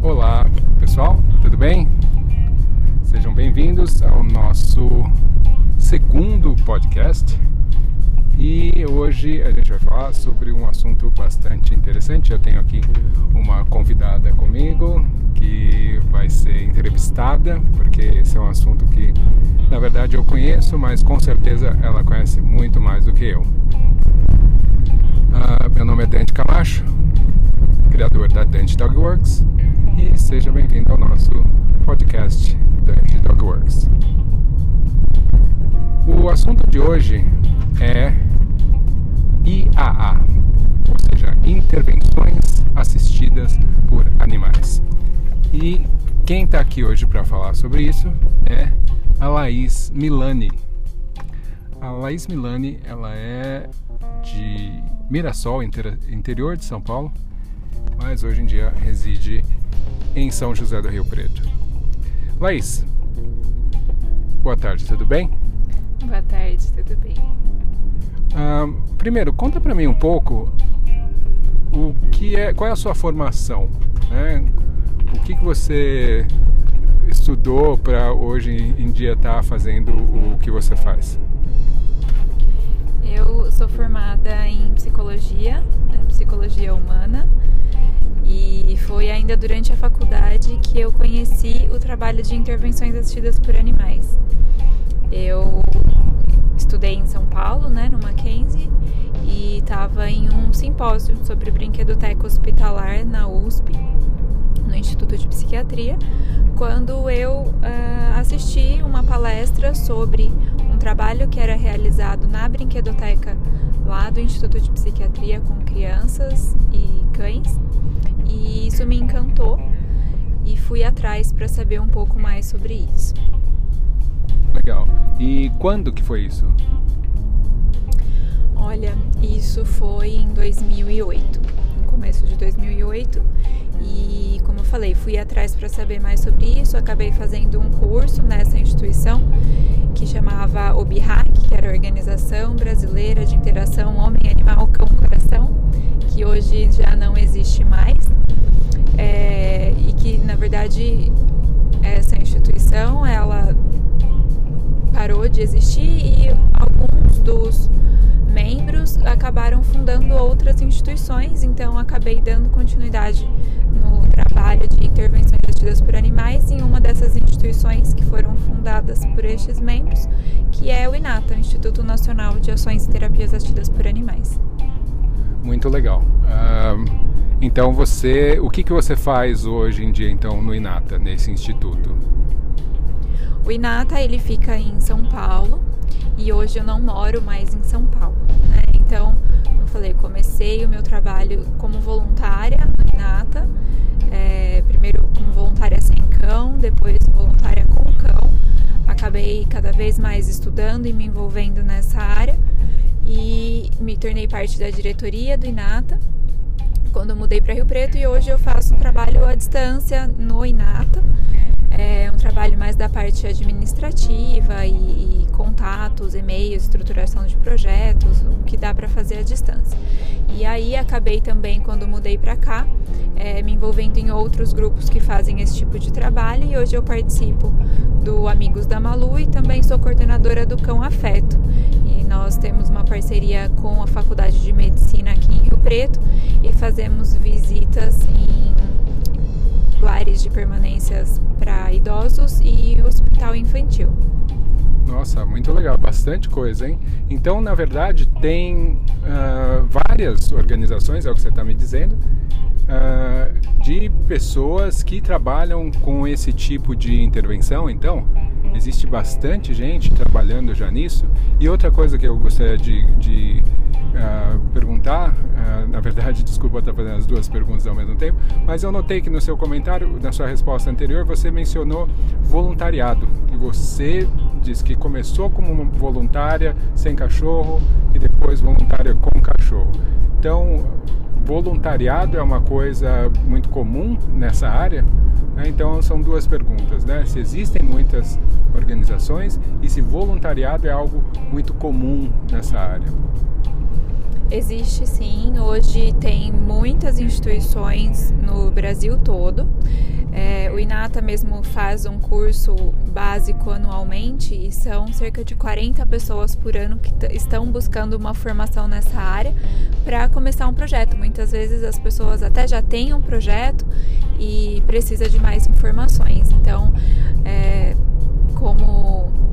Olá, pessoal, tudo bem? Sejam bem-vindos ao nosso segundo podcast. E hoje a gente vai falar sobre um assunto bastante interessante. Eu tenho aqui uma convidada comigo que vai ser entrevistada, porque esse é um assunto que na verdade eu conheço, mas com certeza ela conhece muito mais do que eu. Uh, meu nome é Dante Camacho, criador da Dante Dogworks, e seja bem-vindo ao nosso podcast Dante Dogworks. O assunto de hoje é IAA, ou seja, Intervenções Assistidas por Animais. E quem está aqui hoje para falar sobre isso é a Laís Milani. A Laís Milani, ela é de Mirassol, interior de São Paulo, mas hoje em dia reside em São José do Rio Preto. Laís, boa tarde, tudo bem? Boa tarde, tudo bem. Ah, primeiro, conta para mim um pouco o que é, qual é a sua formação, né? O que, que você estudou para hoje em dia estar tá fazendo o que você faz? Eu sou formada em psicologia, né, psicologia humana, e foi ainda durante a faculdade que eu conheci o trabalho de intervenções assistidas por animais. Eu estudei em São Paulo, né, no Mackenzie, e estava em um simpósio sobre brinquedoteca hospitalar na USP, no Instituto de Psiquiatria, quando eu uh, assisti uma palestra sobre um trabalho que era realizado na brinquedoteca lá do Instituto de Psiquiatria com crianças e cães, e isso me encantou e fui atrás para saber um pouco mais sobre isso. Legal. E quando que foi isso? Olha, isso foi em 2008, no começo de 2008. E como eu falei, fui atrás para saber mais sobre isso, acabei fazendo um curso nessa instituição que chamava OBIHAC, que era a Organização Brasileira de Interação Homem Animal Cão Coração, que hoje já não existe mais. É, e que na verdade essa instituição ela parou de existir e alguns dos membros acabaram fundando outras instituições, então acabei dando continuidade no trabalho de intervenções assistidas por animais em uma dessas instituições que foram fundadas por estes membros, que é o INATA, o Instituto Nacional de Ações e Terapias Assistidas por Animais. Muito legal. Uh, então você, o que, que você faz hoje em dia então no INATA, nesse instituto? O INATA ele fica em São Paulo e hoje eu não moro mais em São Paulo. Né? Então, eu falei, comecei o meu trabalho como voluntária no INATA, é, primeiro como voluntária sem cão, depois voluntária com cão. Acabei cada vez mais estudando e me envolvendo nessa área e me tornei parte da diretoria do INATA quando mudei para Rio Preto e hoje eu faço um trabalho à distância no INATA é um trabalho mais da parte administrativa e, e contatos, e-mails, estruturação de projetos, o que dá para fazer à distância. E aí acabei também, quando mudei para cá, é, me envolvendo em outros grupos que fazem esse tipo de trabalho e hoje eu participo do Amigos da Malu e também sou coordenadora do Cão Afeto. Nós temos uma parceria com a Faculdade de Medicina aqui em Rio Preto e fazemos visitas em lares de permanências para idosos e hospital infantil. Nossa, muito legal, bastante coisa, hein? Então, na verdade, tem uh, várias organizações, é o que você está me dizendo, uh, de pessoas que trabalham com esse tipo de intervenção. Então, existe bastante gente trabalhando já nisso. E outra coisa que eu gostaria de, de uh, perguntar, uh, na verdade, desculpa estar fazendo as duas perguntas ao mesmo tempo, mas eu notei que no seu comentário, na sua resposta anterior, você mencionou voluntariado. E você disse que começou como voluntária sem cachorro e depois voluntária com cachorro. Então, voluntariado é uma coisa muito comum nessa área? Né? Então, são duas perguntas, né? Se existem muitas organizações e se voluntariado é algo muito comum nessa área. Existe sim, hoje tem muitas instituições no Brasil todo. É, o Inata mesmo faz um curso básico anualmente e são cerca de 40 pessoas por ano que estão buscando uma formação nessa área para começar um projeto. Muitas vezes as pessoas até já têm um projeto e precisa de mais informações. Então, é, como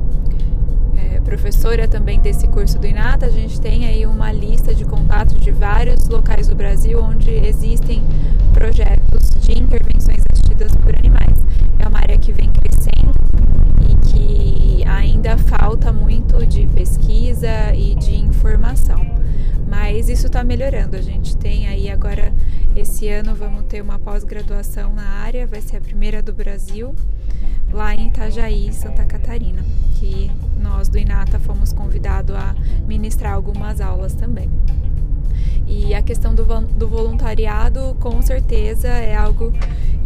professora também desse curso do INATA, a gente tem aí uma lista de contatos de vários locais do Brasil onde existem projetos de intervenções assistidas por animais. É uma área que vem crescendo e que ainda falta muito de pesquisa e de informação. Mas isso está melhorando. A gente tem aí agora, esse ano, vamos ter uma pós-graduação na área, vai ser a primeira do Brasil lá em Itajaí, Santa Catarina, que nós do Inata fomos convidados a ministrar algumas aulas também. E a questão do, do voluntariado, com certeza, é algo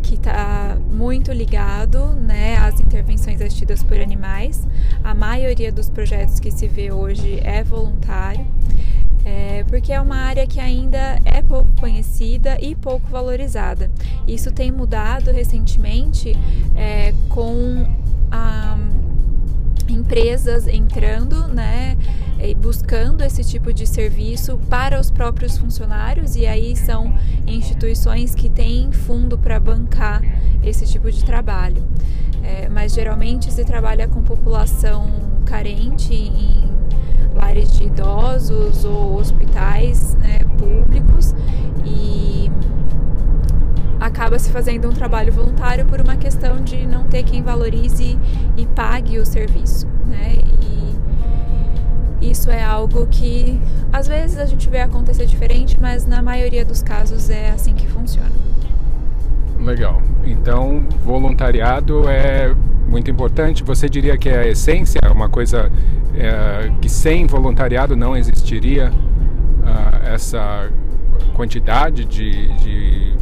que está muito ligado né, às intervenções assistidas por animais. A maioria dos projetos que se vê hoje é voluntário. É, porque é uma área que ainda é pouco conhecida e pouco valorizada. Isso tem mudado recentemente é, com a, empresas entrando, né, buscando esse tipo de serviço para os próprios funcionários e aí são instituições que têm fundo para bancar esse tipo de trabalho. É, mas geralmente se trabalha com população carente em lares de idosos ou hospitais né, públicos e acaba se fazendo um trabalho voluntário por uma questão de não ter quem valorize e pague o serviço, né? Isso é algo que às vezes a gente vê acontecer diferente, mas na maioria dos casos é assim que funciona. Legal. Então, voluntariado é muito importante. Você diria que é a essência, é uma coisa é, que sem voluntariado não existiria uh, essa quantidade de, de,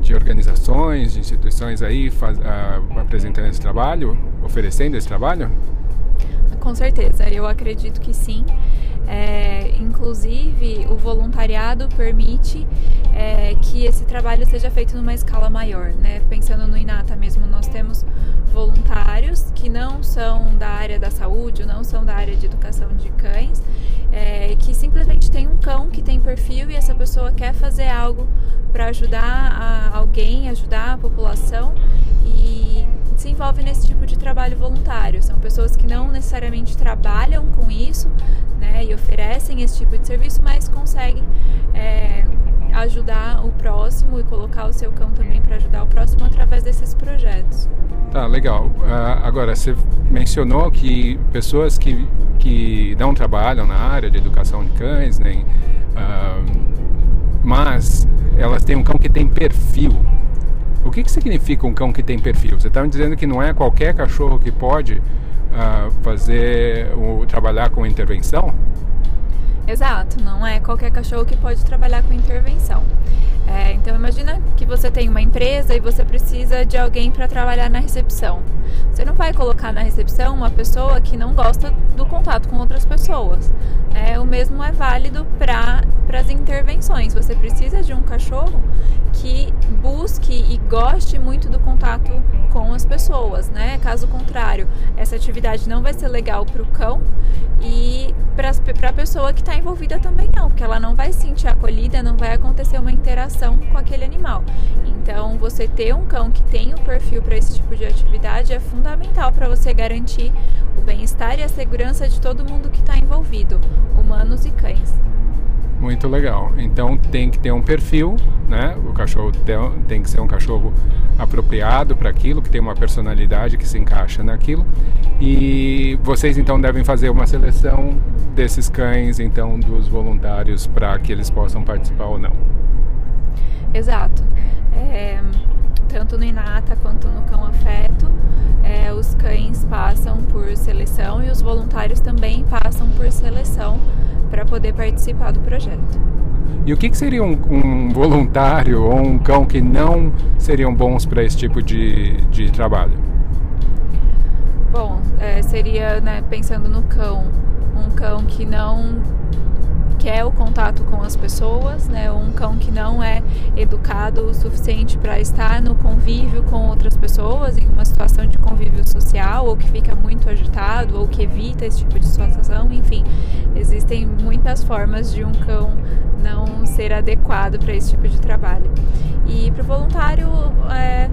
de, organizações, de instituições aí faz, uh, apresentando esse trabalho, oferecendo esse trabalho? Com certeza, eu acredito que sim. É, inclusive, o voluntariado permite é, que esse trabalho seja feito numa escala maior. Né? Pensando no Inata mesmo, nós temos voluntários que não são da área da saúde, não são da área de educação de cães, é, que simplesmente tem um cão que tem perfil e essa pessoa quer fazer algo para ajudar alguém, ajudar a população e se envolve nesse tipo de trabalho voluntário. São pessoas que não necessariamente trabalham com isso né, e oferecem esse tipo de serviço, mas conseguem é, ajudar o próximo e colocar o seu cão também para ajudar o próximo através desses projetos. Tá, legal. Uh, agora, você mencionou que pessoas que, que não trabalham na área de educação de cães, nem, uh, mas elas têm um cão que tem perfil. O que, que significa um cão que tem perfil? Você está me dizendo que não é qualquer cachorro que pode uh, fazer o trabalhar com intervenção? Exato, não é qualquer cachorro que pode trabalhar com intervenção. É, então imagina que você tem uma empresa e você precisa de alguém para trabalhar na recepção. Você não vai colocar na recepção uma pessoa que não gosta do contato com outras pessoas. É, o mesmo é válido para as intervenções. Você precisa de um cachorro que busque e goste muito do contato com as pessoas, né? Caso contrário, essa atividade não vai ser legal para o cão e para a pessoa que está envolvida também não, porque ela não vai se sentir acolhida, não vai acontecer uma interação com aquele animal. Então, você ter um cão que tem o um perfil para esse tipo de atividade é fundamental para você garantir o bem-estar e a segurança de todo mundo que está envolvido, humanos e cães. Muito legal. Então tem que ter um perfil, né? O cachorro tem, que ser um cachorro apropriado para aquilo, que tem uma personalidade que se encaixa naquilo. E vocês então devem fazer uma seleção desses cães, então dos voluntários, para que eles possam participar ou não. Exato. É, tanto no Inata quanto no Cão Afeto, é, os cães passam por seleção e os voluntários também passam por seleção para poder participar do projeto. E o que, que seria um, um, voluntário ou um cão que não seriam bons para esse tipo de, de trabalho? Bom, é, seria, né, pensando no cão, um cão que não quer o contato com as pessoas, né? Um cão que não é educado o suficiente para estar no convívio com outras pessoas, em uma situação de convívio social, ou que fica muito agitado, ou que evita esse tipo de situação, enfim, existem muitas formas de um cão não ser adequado para esse tipo de trabalho. E para o voluntário, é,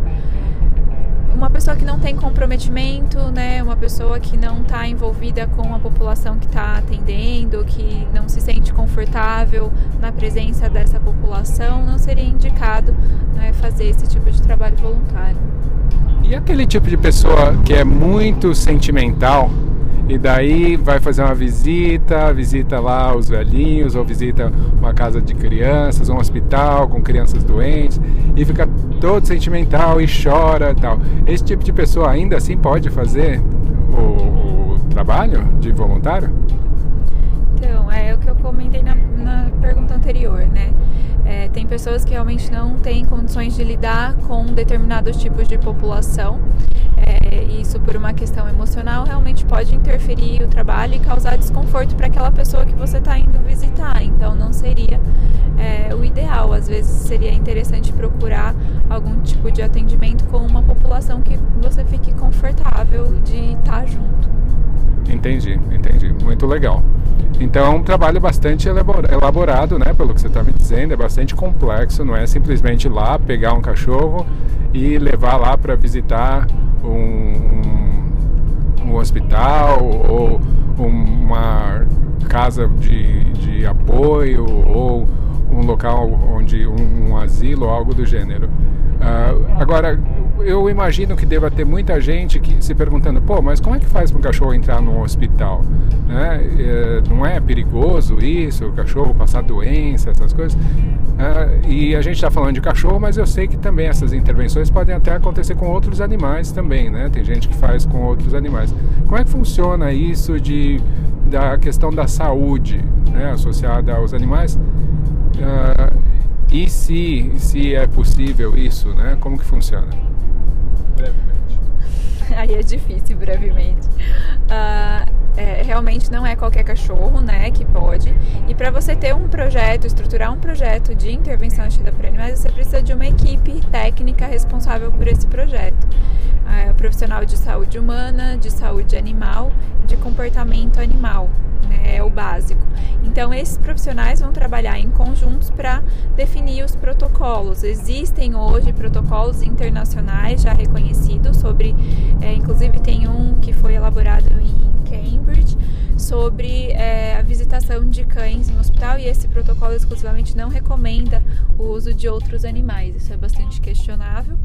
não tem comprometimento, né, uma pessoa que não está envolvida com a população que está atendendo, que não se sente confortável na presença dessa população, não seria indicado né, fazer esse tipo de trabalho voluntário. E aquele tipo de pessoa que é muito sentimental, e daí vai fazer uma visita, visita lá os velhinhos, ou visita uma casa de crianças, um hospital com crianças doentes, e fica todo sentimental e chora tal. Esse tipo de pessoa ainda assim pode fazer o, o trabalho de voluntário? Então, é o que eu comentei na, pergunta anterior, né? É, tem pessoas que realmente não têm condições de lidar com determinados tipos de população. É, isso por uma questão emocional realmente pode interferir o trabalho e causar desconforto para aquela pessoa que você está indo visitar. Então não seria é, o ideal. Às vezes seria interessante procurar algum tipo de atendimento com uma população que você fique confortável de estar tá junto. Entendi, entendi. Muito legal. Então é um trabalho bastante elaborado, né? Pelo que você está me dizendo, é bastante complexo, não é simplesmente ir lá pegar um cachorro e levar lá para visitar um, um, um, hospital ou uma casa de, de apoio ou um local onde um, um asilo algo do gênero. Uh, agora, eu imagino que deva ter muita gente que se perguntando, pô, mas como é que faz para um cachorro entrar num hospital? Né? É, não é perigoso isso, o cachorro passar doença, essas coisas? Uh, e a gente está falando de cachorro, mas eu sei que também essas intervenções podem até acontecer com outros animais também, né? Tem gente que faz com outros animais. Como é que funciona isso de, da questão da saúde né, associada aos animais? E se, se é possível isso, né? Como que funciona? Brevemente. Aí é difícil, brevemente. Uh, é, realmente não é qualquer cachorro, né, que pode. E para você ter um projeto, estruturar um projeto de intervenção assistida por animais, você precisa de uma equipe técnica responsável por esse projeto. É, profissional de saúde humana, de saúde animal, de comportamento animal né, é o básico. Então, esses profissionais vão trabalhar em conjuntos para definir os protocolos. Existem hoje protocolos internacionais já reconhecidos sobre, é, inclusive tem um que foi elaborado em Cambridge sobre é, a visitação de cães em hospital e esse protocolo exclusivamente não recomenda o uso de outros animais. Isso é bastante questionável.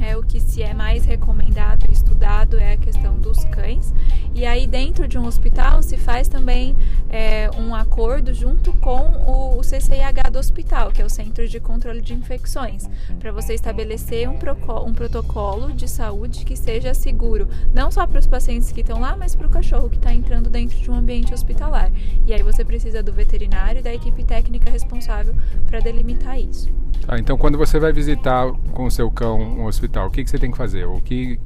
É o que se é mais recomendado e estudado é a questão dos cães. E aí dentro de um hospital se faz também é, um acordo junto com o, o, CCIH do hospital, que é o Centro de Controle de Infecções, para você estabelecer um, um protocolo de saúde que seja seguro, não só para os pacientes que estão lá, mas para o cachorro que está entrando dentro de um ambiente hospitalar. E aí você precisa do veterinário e da equipe técnica responsável para delimitar isso. Ah, então quando você vai visitar com o seu cão um hospital, o que, que você tem que fazer? O que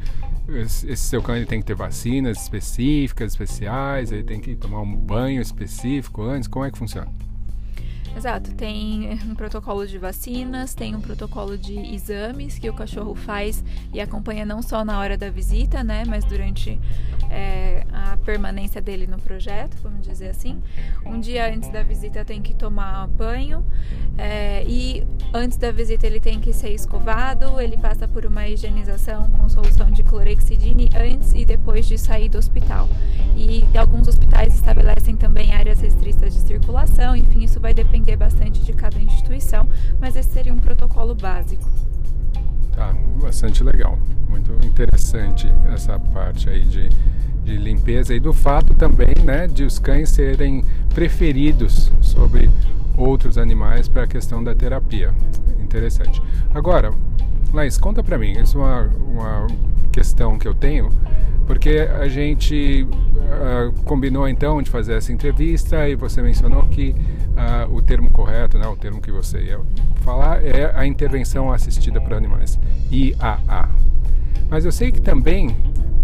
esse seu cão ele tem que ter vacinas específicas, especiais, ele tem que tomar um banho específico antes? Como é que funciona? Exato, tem um protocolo de vacinas, tem um protocolo de exames que o cachorro faz e acompanha não só na hora da visita, né, mas durante é, a permanência dele no projeto, vamos dizer assim. Um dia antes da visita tem que tomar banho é, e antes da visita ele tem que ser escovado, ele passa por uma higienização com solução de e depois de sair do hospital. E alguns hospitais estabelecem também áreas restritas de circulação, enfim, isso vai depender bastante de cada instituição, mas esse seria um protocolo básico. Tá, bastante legal. Muito interessante essa parte aí de, de limpeza e do fato também, né, de os cães serem preferidos sobre outros animais para a questão da terapia. Interessante. Agora, Laís, conta para mim, isso é uma, uma questão que eu tenho, porque a gente uh, combinou então de fazer essa entrevista e você mencionou que uh, o termo correto, né, o termo que você ia falar é a intervenção assistida por animais, IAA. Mas eu sei que também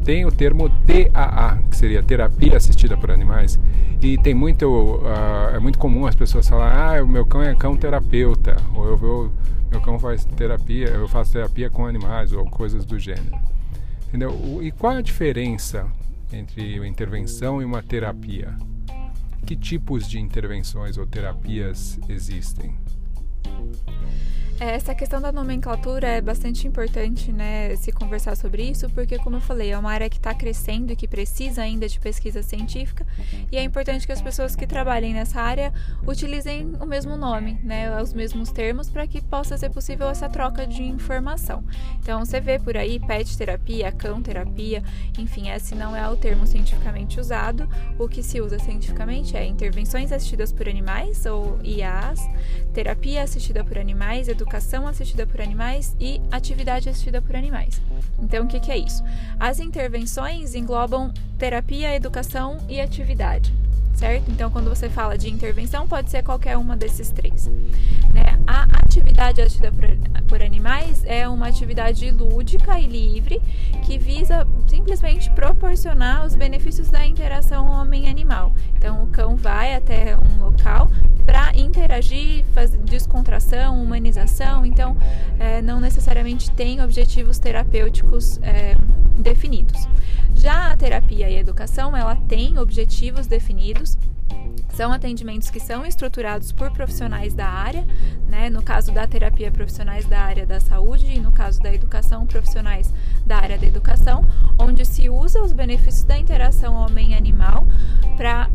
tem o termo TAA, que seria terapia assistida por animais, e tem muito, uh, é muito comum as pessoas falarem, ah, o meu cão é cão terapeuta, ou eu vou, meu cão faz terapia, eu faço terapia com animais, ou coisas do gênero. Entendeu? E qual é a diferença entre uma intervenção e uma terapia? Que tipos de intervenções ou terapias existem? Essa questão da nomenclatura é bastante importante, né, se conversar sobre isso, porque, como eu falei, é uma área que está crescendo e que precisa ainda de pesquisa científica, e é importante que as pessoas que trabalhem nessa área utilizem o mesmo nome, né, os mesmos termos, para que possa ser possível essa troca de informação. Então, você vê por aí pet terapia, cão terapia, enfim, esse não é o termo cientificamente usado. O que se usa cientificamente é intervenções assistidas por animais, ou IAs, terapia assistida por animais, educação educação assistida por animais e atividade assistida por animais. Então, o que, que é isso? As intervenções englobam terapia, educação e atividade certo? Então, quando você fala de intervenção, pode ser qualquer uma desses três. Né? A atividade assistida por, por animais é uma atividade lúdica e livre que visa simplesmente proporcionar os benefícios da interação homem-animal. Então, o cão vai até um local para interagir, fazer descontração, humanização. Então, é, não necessariamente tem objetivos terapêuticos é, definidos. Já a terapia e a educação, ela tem objetivos definidos são atendimentos que são estruturados por profissionais da área, né? no caso da terapia, profissionais da área da saúde, e no caso da educação, profissionais da área da educação, onde se usa os benefícios da interação homem-animal para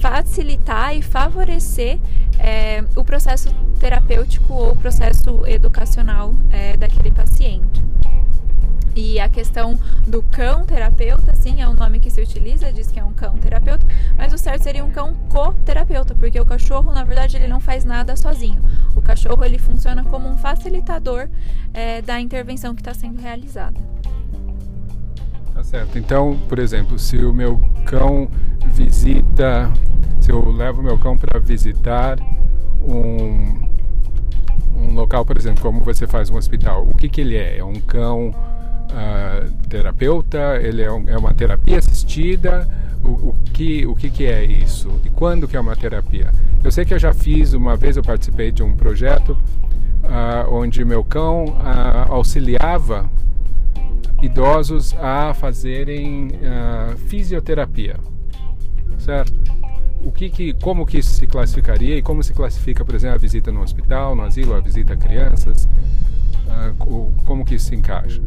facilitar e favorecer é, o processo terapêutico ou o processo educacional é, daquele paciente. E a questão do cão terapeuta, sim, é o nome que se utiliza, diz que é um cão terapeuta, mas o certo seria um cão co-terapeuta, porque o cachorro, na verdade, ele não faz nada sozinho. O cachorro, ele funciona como um facilitador é, da intervenção que está sendo realizada. Tá certo. Então, por exemplo, se o meu cão visita, se eu levo meu cão para visitar um, um local, por exemplo, como você faz um hospital, o que, que ele é? É um cão uh, terapeuta, ele é, um, é, uma terapia assistida, o, o, que, o que, que é isso? E quando que é uma terapia? Eu sei que eu já fiz, uma vez eu participei de um projeto uh, onde meu cão uh, auxiliava idosos a fazerem fisioterapia, certo? O que, que, como que isso se classificaria e como se classifica, por exemplo, a visita no hospital, no asilo, a visita a crianças? Como que isso se encaixa?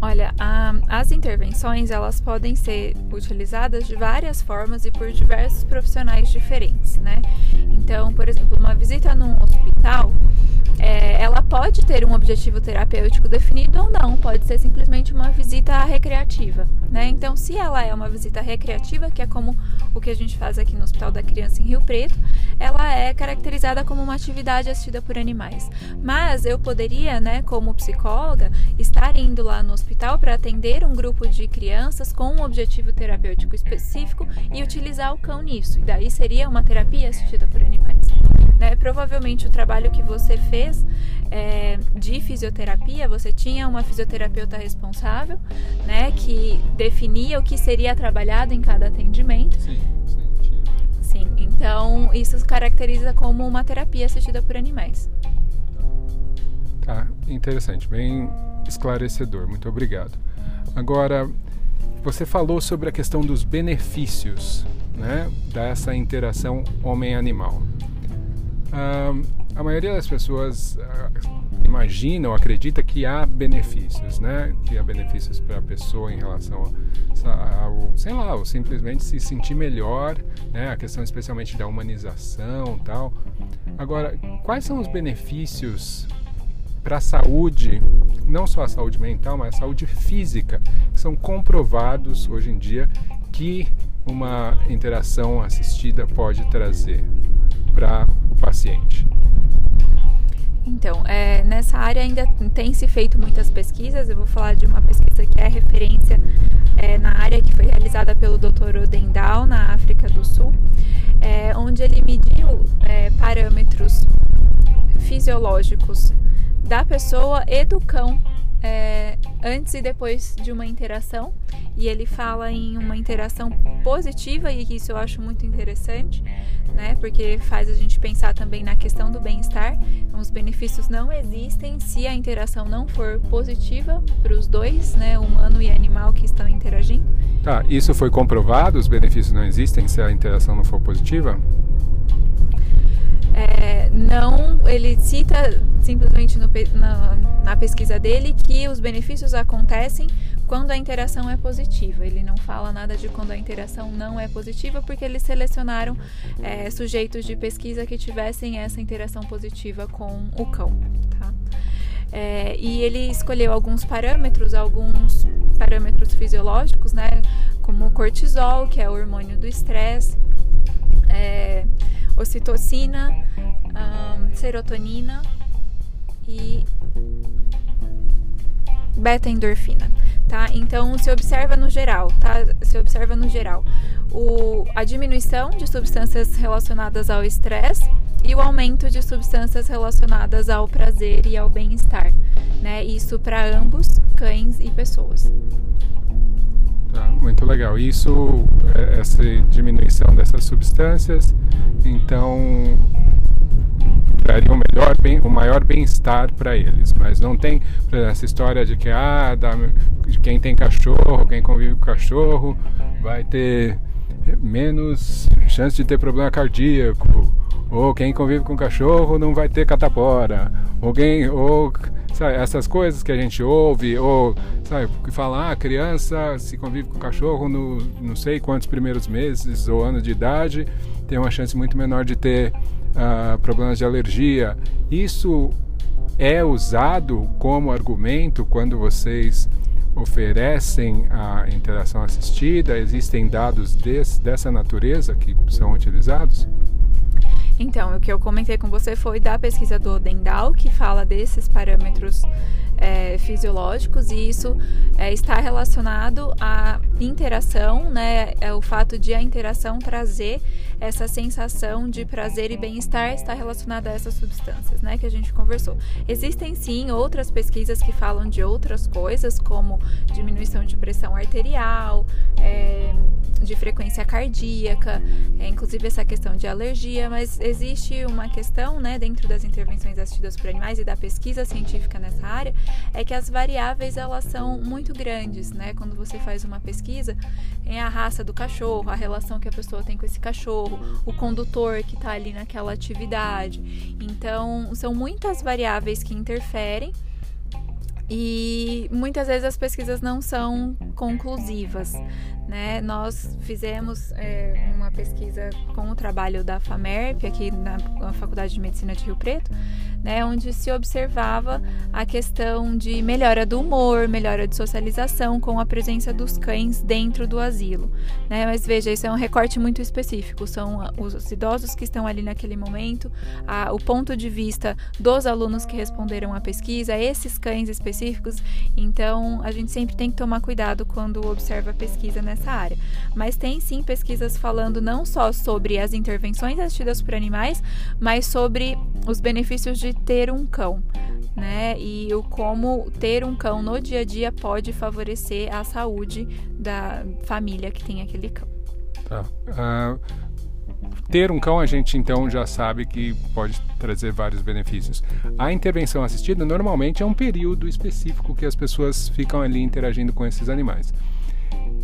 Olha, a, as intervenções elas podem ser utilizadas de várias formas e por diversos profissionais diferentes, né? Então, por exemplo, uma visita num hospital, é, ela pode ter um objetivo terapêutico definido ou não, pode ser simplesmente uma visita recreativa, né? Então, se ela é uma visita recreativa, que é como o que a gente faz aqui no Hospital da Criança em Rio Preto, ela é caracterizada como uma atividade assistida por animais. Mas eu poderia, né, como psicóloga, estar indo lá no hospital para atender um grupo de crianças com um objetivo terapêutico específico e utilizar o cão nisso. E daí seria uma terapia assistida por animais. Né? Provavelmente o trabalho que você fez é, de fisioterapia, você tinha uma fisioterapeuta responsável, né, que definia o que seria trabalhado em cada atendimento. Sim, sim, sim. Então isso caracteriza como uma terapia assistida por animais. Tá, interessante, bem esclarecedor. Muito obrigado. Agora, você falou sobre a questão dos benefícios né, dessa interação homem-animal. Uh, a maioria das pessoas uh, imagina ou acredita que há benefícios, né? Que há benefícios para a pessoa em relação ao, sei lá, ou simplesmente se sentir melhor, né? A questão especialmente da humanização, tal. Agora, quais são os benefícios para a saúde, não só a saúde mental, mas a saúde física, que são comprovados hoje em dia que uma interação assistida pode trazer para o paciente. Então, é, nessa área ainda tem se feito muitas pesquisas. Eu vou falar de uma pesquisa que é referência é, na área que foi realizada pelo Dr. Odendal na África do Sul, é, onde ele mediu é, parâmetros fisiológicos da pessoa e do cão é, antes e depois de uma interação e ele fala em uma interação positiva e isso eu acho muito interessante, né? Porque faz a gente pensar também na questão do bem-estar. Então, os benefícios não existem se a interação não for positiva para os dois, né? Humano e animal que estão interagindo. Tá, isso foi comprovado? Os benefícios não existem se a interação não for positiva? É, não, ele cita simplesmente no, na, na pesquisa dele que os benefícios acontecem quando a interação é positiva. Ele não fala nada de quando a interação não é positiva, porque eles selecionaram é, sujeitos de pesquisa que tivessem essa interação positiva com o cão. Tá? É, e ele escolheu alguns parâmetros, alguns parâmetros fisiológicos, né, como o cortisol, que é o hormônio do estresse, é, ocitocina, um, serotonina e beta-endorfina, tá? Então se observa no geral, tá? Se observa no geral o, a diminuição de substâncias relacionadas ao estresse e o aumento de substâncias relacionadas ao prazer e ao bem-estar, né? Isso para ambos, cães e pessoas. Tá, muito legal. Isso, é, essa diminuição dessas substâncias, então traria o melhor bem, o maior bem-estar para eles. Mas não tem essa história de que ah, dá, quem tem cachorro, quem convive com cachorro, vai ter menos chance de ter problema cardíaco, ou quem convive com cachorro não vai ter catapora, ou quem, ou sabe, essas coisas que a gente ouve, ou sabe, que fala, ah, criança se convive com cachorro no não sei quantos primeiros meses ou anos de idade, tem uma chance muito menor de ter uh, problemas de alergia. Isso é usado como argumento quando vocês oferecem a interação assistida? Existem dados desse, dessa natureza que são utilizados? Então, o que eu comentei com você foi da pesquisa do Dendal, que fala desses parâmetros é, fisiológicos e isso é, está relacionado à interação, né? É o fato de a interação trazer essa sensação de prazer e bem-estar está relacionada a essas substâncias, né? Que a gente conversou. Existem sim outras pesquisas que falam de outras coisas, como diminuição de pressão arterial, é, de frequência cardíaca, é, inclusive essa questão de alergia, mas existe uma questão, né, dentro das intervenções assistidas por animais e da pesquisa científica nessa área, é que as variáveis elas são muito grandes, né? Quando você faz uma pesquisa, em a raça do cachorro, a relação que a pessoa tem com esse cachorro, o condutor que está ali naquela atividade. Então, são muitas variáveis que interferem e muitas vezes as pesquisas não são conclusivas. Né? Nós fizemos é, uma pesquisa com o trabalho da FAMERP, aqui na Faculdade de Medicina de Rio Preto, né, onde se observava a questão de melhora do humor, melhora de socialização com a presença dos cães dentro do asilo. Né? Mas veja, isso é um recorte muito específico, são os idosos que estão ali naquele momento, a, o ponto de vista dos alunos que responderam à pesquisa, esses cães específicos. Então, a gente sempre tem que tomar cuidado quando observa a pesquisa nessa área. Mas tem sim pesquisas falando não só sobre as intervenções assistidas por animais, mas sobre os benefícios de ter um cão, né? E o como ter um cão no dia a dia pode favorecer a saúde da família que tem aquele cão. Tá. Uh, ter um cão a gente então já sabe que pode trazer vários benefícios. A intervenção assistida normalmente é um período específico que as pessoas ficam ali interagindo com esses animais.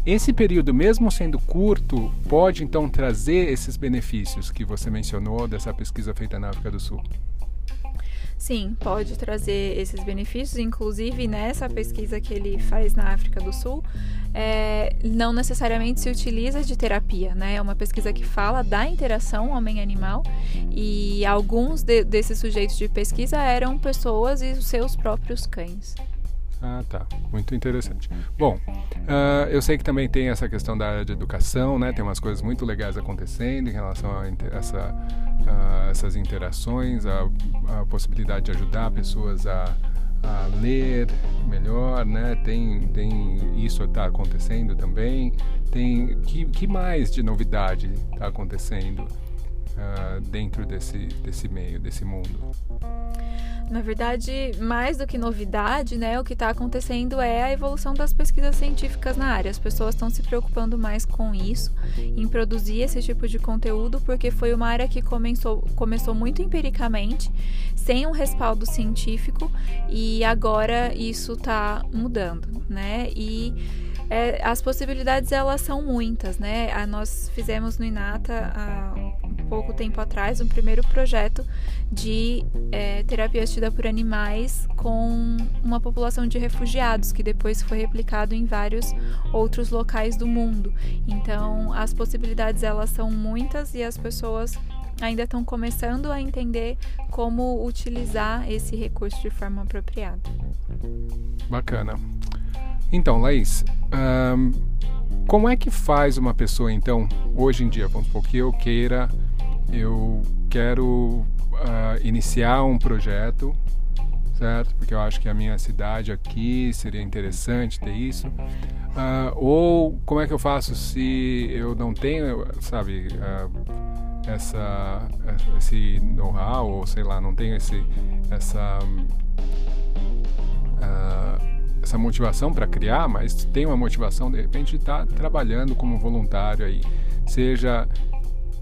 Esse período, mesmo sendo curto, pode então trazer esses benefícios que você mencionou dessa pesquisa feita na África do Sul. Sim, pode trazer esses benefícios. Inclusive, nessa pesquisa que ele faz na África do Sul, é, não necessariamente se utiliza de terapia, né? É uma pesquisa que fala da interação homem-animal e alguns de, desses sujeitos de pesquisa eram pessoas e os seus próprios cães. Ah, tá. Muito interessante. Bom, uh, eu sei que também tem essa questão da área de educação, né? Tem umas coisas muito legais acontecendo em relação a essa, uh, essas interações, a, a, possibilidade de ajudar pessoas a, a ler melhor, né? Tem, tem isso está acontecendo também. Tem que, que mais de novidade está acontecendo? uh, dentro desse, desse meio, desse mundo? Na verdade, mais do que novidade, né, o que está acontecendo é a evolução das pesquisas científicas na área. As pessoas estão se preocupando mais com isso, em produzir esse tipo de conteúdo, porque foi uma área que começou, começou muito empiricamente, sem um respaldo científico, e agora isso está mudando, né? E é, as possibilidades elas são muitas, né? A, nós fizemos no Inata há pouco tempo atrás um primeiro projeto de é, terapia assistida por animais com uma população de refugiados que depois foi replicado em vários outros locais do mundo. Então as possibilidades elas são muitas e as pessoas ainda estão começando a entender como utilizar esse recurso de forma apropriada. Bacana. Então, Laís, um, como é que faz uma pessoa, então, hoje em dia, vamos supor que eu queira, eu quero uh, iniciar um projeto, certo? Porque eu acho que a minha cidade aqui seria interessante ter isso. Uh, ou como é que eu faço se eu não tenho, sabe, uh, essa, esse know-how, ou sei lá, não tenho esse, essa. Essa motivação para criar, mas tem uma motivação de repente de estar tá trabalhando como voluntário aí, seja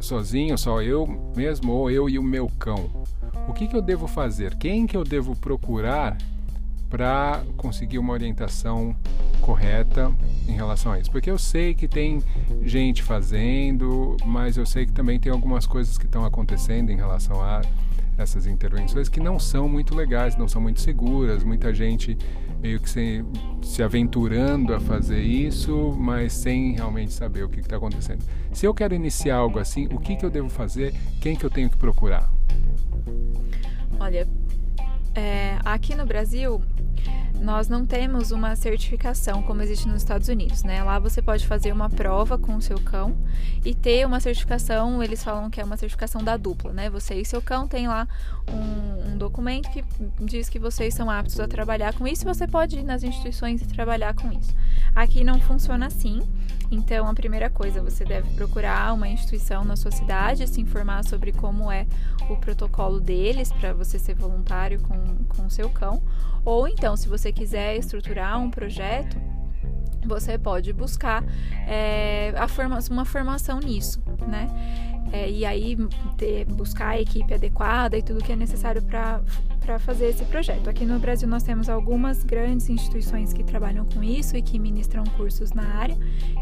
sozinho, só eu mesmo ou eu e o meu cão. O que, que eu devo fazer? Quem que eu devo procurar para conseguir uma orientação correta em relação a isso? Porque eu sei que tem gente fazendo, mas eu sei que também tem algumas coisas que estão acontecendo em relação a essas intervenções que não são muito legais, não são muito seguras. Muita gente meio que se, se aventurando a fazer isso, mas sem realmente saber o que está acontecendo. Se eu quero iniciar algo assim, o que, que eu devo fazer? Quem que eu tenho que procurar? Olha, é, aqui no Brasil nós não temos uma certificação como existe nos Estados Unidos, né? Lá você pode fazer uma prova com o seu cão e ter uma certificação, eles falam que é uma certificação da dupla, né? Você e seu cão tem lá um, um documento que diz que vocês são aptos a trabalhar com isso você pode ir nas instituições e trabalhar com isso. Aqui não funciona assim, então a primeira coisa, você deve procurar uma instituição na sua cidade, se informar sobre como é o protocolo deles para você ser voluntário com o seu cão ou então, se você quiser estruturar um projeto, você pode buscar é, forma, uma formação nisso, né? É, e aí ter, buscar a equipe adequada e tudo que é necessário para fazer esse projeto. Aqui no Brasil nós temos algumas grandes instituições que trabalham com isso e que ministram cursos na área.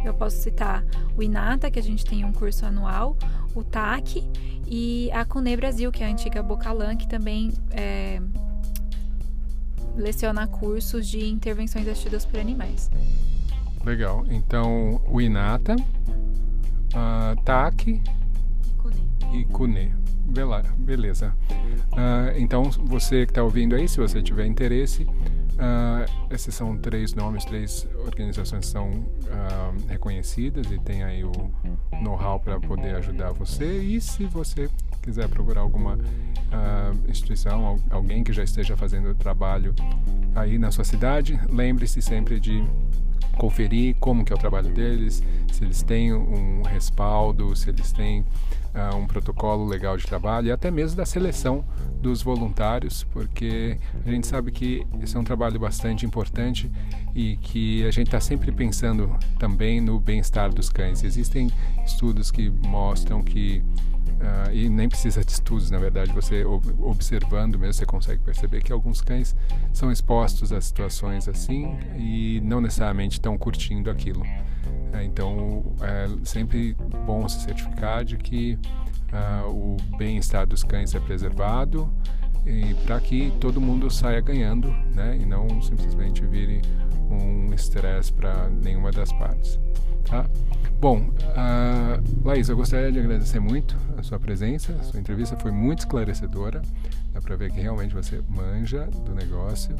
Eu posso citar o INATA, que a gente tem um curso anual, o TAC e a CUNE Brasil, que é a antiga Bocalan, que também é, lecionar cursos de intervenções assistidas por animais. Legal. Então, o Inata, uh, TAC e CUNE. Beleza. Uh, então, você que está ouvindo aí, se você tiver interesse, Uh, esses são três nomes, três organizações são uh, reconhecidas e tem aí o know-how para poder ajudar você. E se você quiser procurar alguma uh, instituição, alguém que já esteja fazendo trabalho aí na sua cidade, lembre-se sempre de conferir como que é o trabalho deles, se eles têm um respaldo, se eles têm uh, um protocolo legal de trabalho e até mesmo da seleção dos voluntários, porque a gente sabe que esse é um trabalho bastante importante e que a gente está sempre pensando também no bem-estar dos cães. Existem estudos que mostram que Uh, e nem precisa de estudos, na verdade, você observando mesmo você consegue perceber que alguns cães são expostos a situações assim e não necessariamente estão curtindo aquilo. Uh, então é sempre bom se certificar de que uh, o bem-estar dos cães é preservado e para que todo mundo saia ganhando, né, e não simplesmente vire um estresse para nenhuma das partes. Tá? Bom, uh, Laís, eu gostaria de agradecer muito a sua presença, a sua entrevista foi muito esclarecedora, dá para ver que realmente você manja do negócio.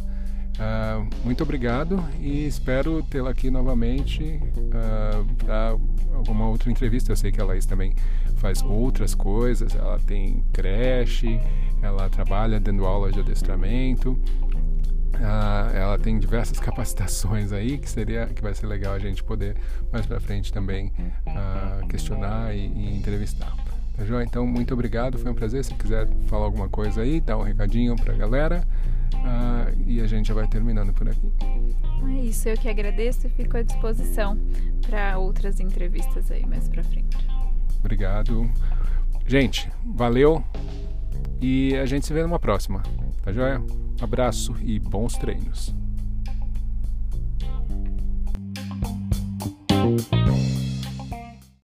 Uh, muito obrigado e espero tê-la aqui novamente uh, para alguma outra entrevista. Eu sei que a Laís também faz outras coisas, ela tem creche, ela trabalha dando aula de adestramento. Uh, ela tem diversas capacitações aí que seria que vai ser legal a gente poder mais para frente também uh, questionar e, e, entrevistar. Tá joia? Então, muito obrigado, foi um prazer. Se quiser falar alguma coisa aí, dá um recadinho pra galera. Uh, e a gente já vai terminando por aqui. É isso, eu que agradeço e fico à disposição para outras entrevistas aí mais pra frente. Obrigado. Gente, valeu e a gente se vê numa próxima. Tá joia? Abraço e bons treinos.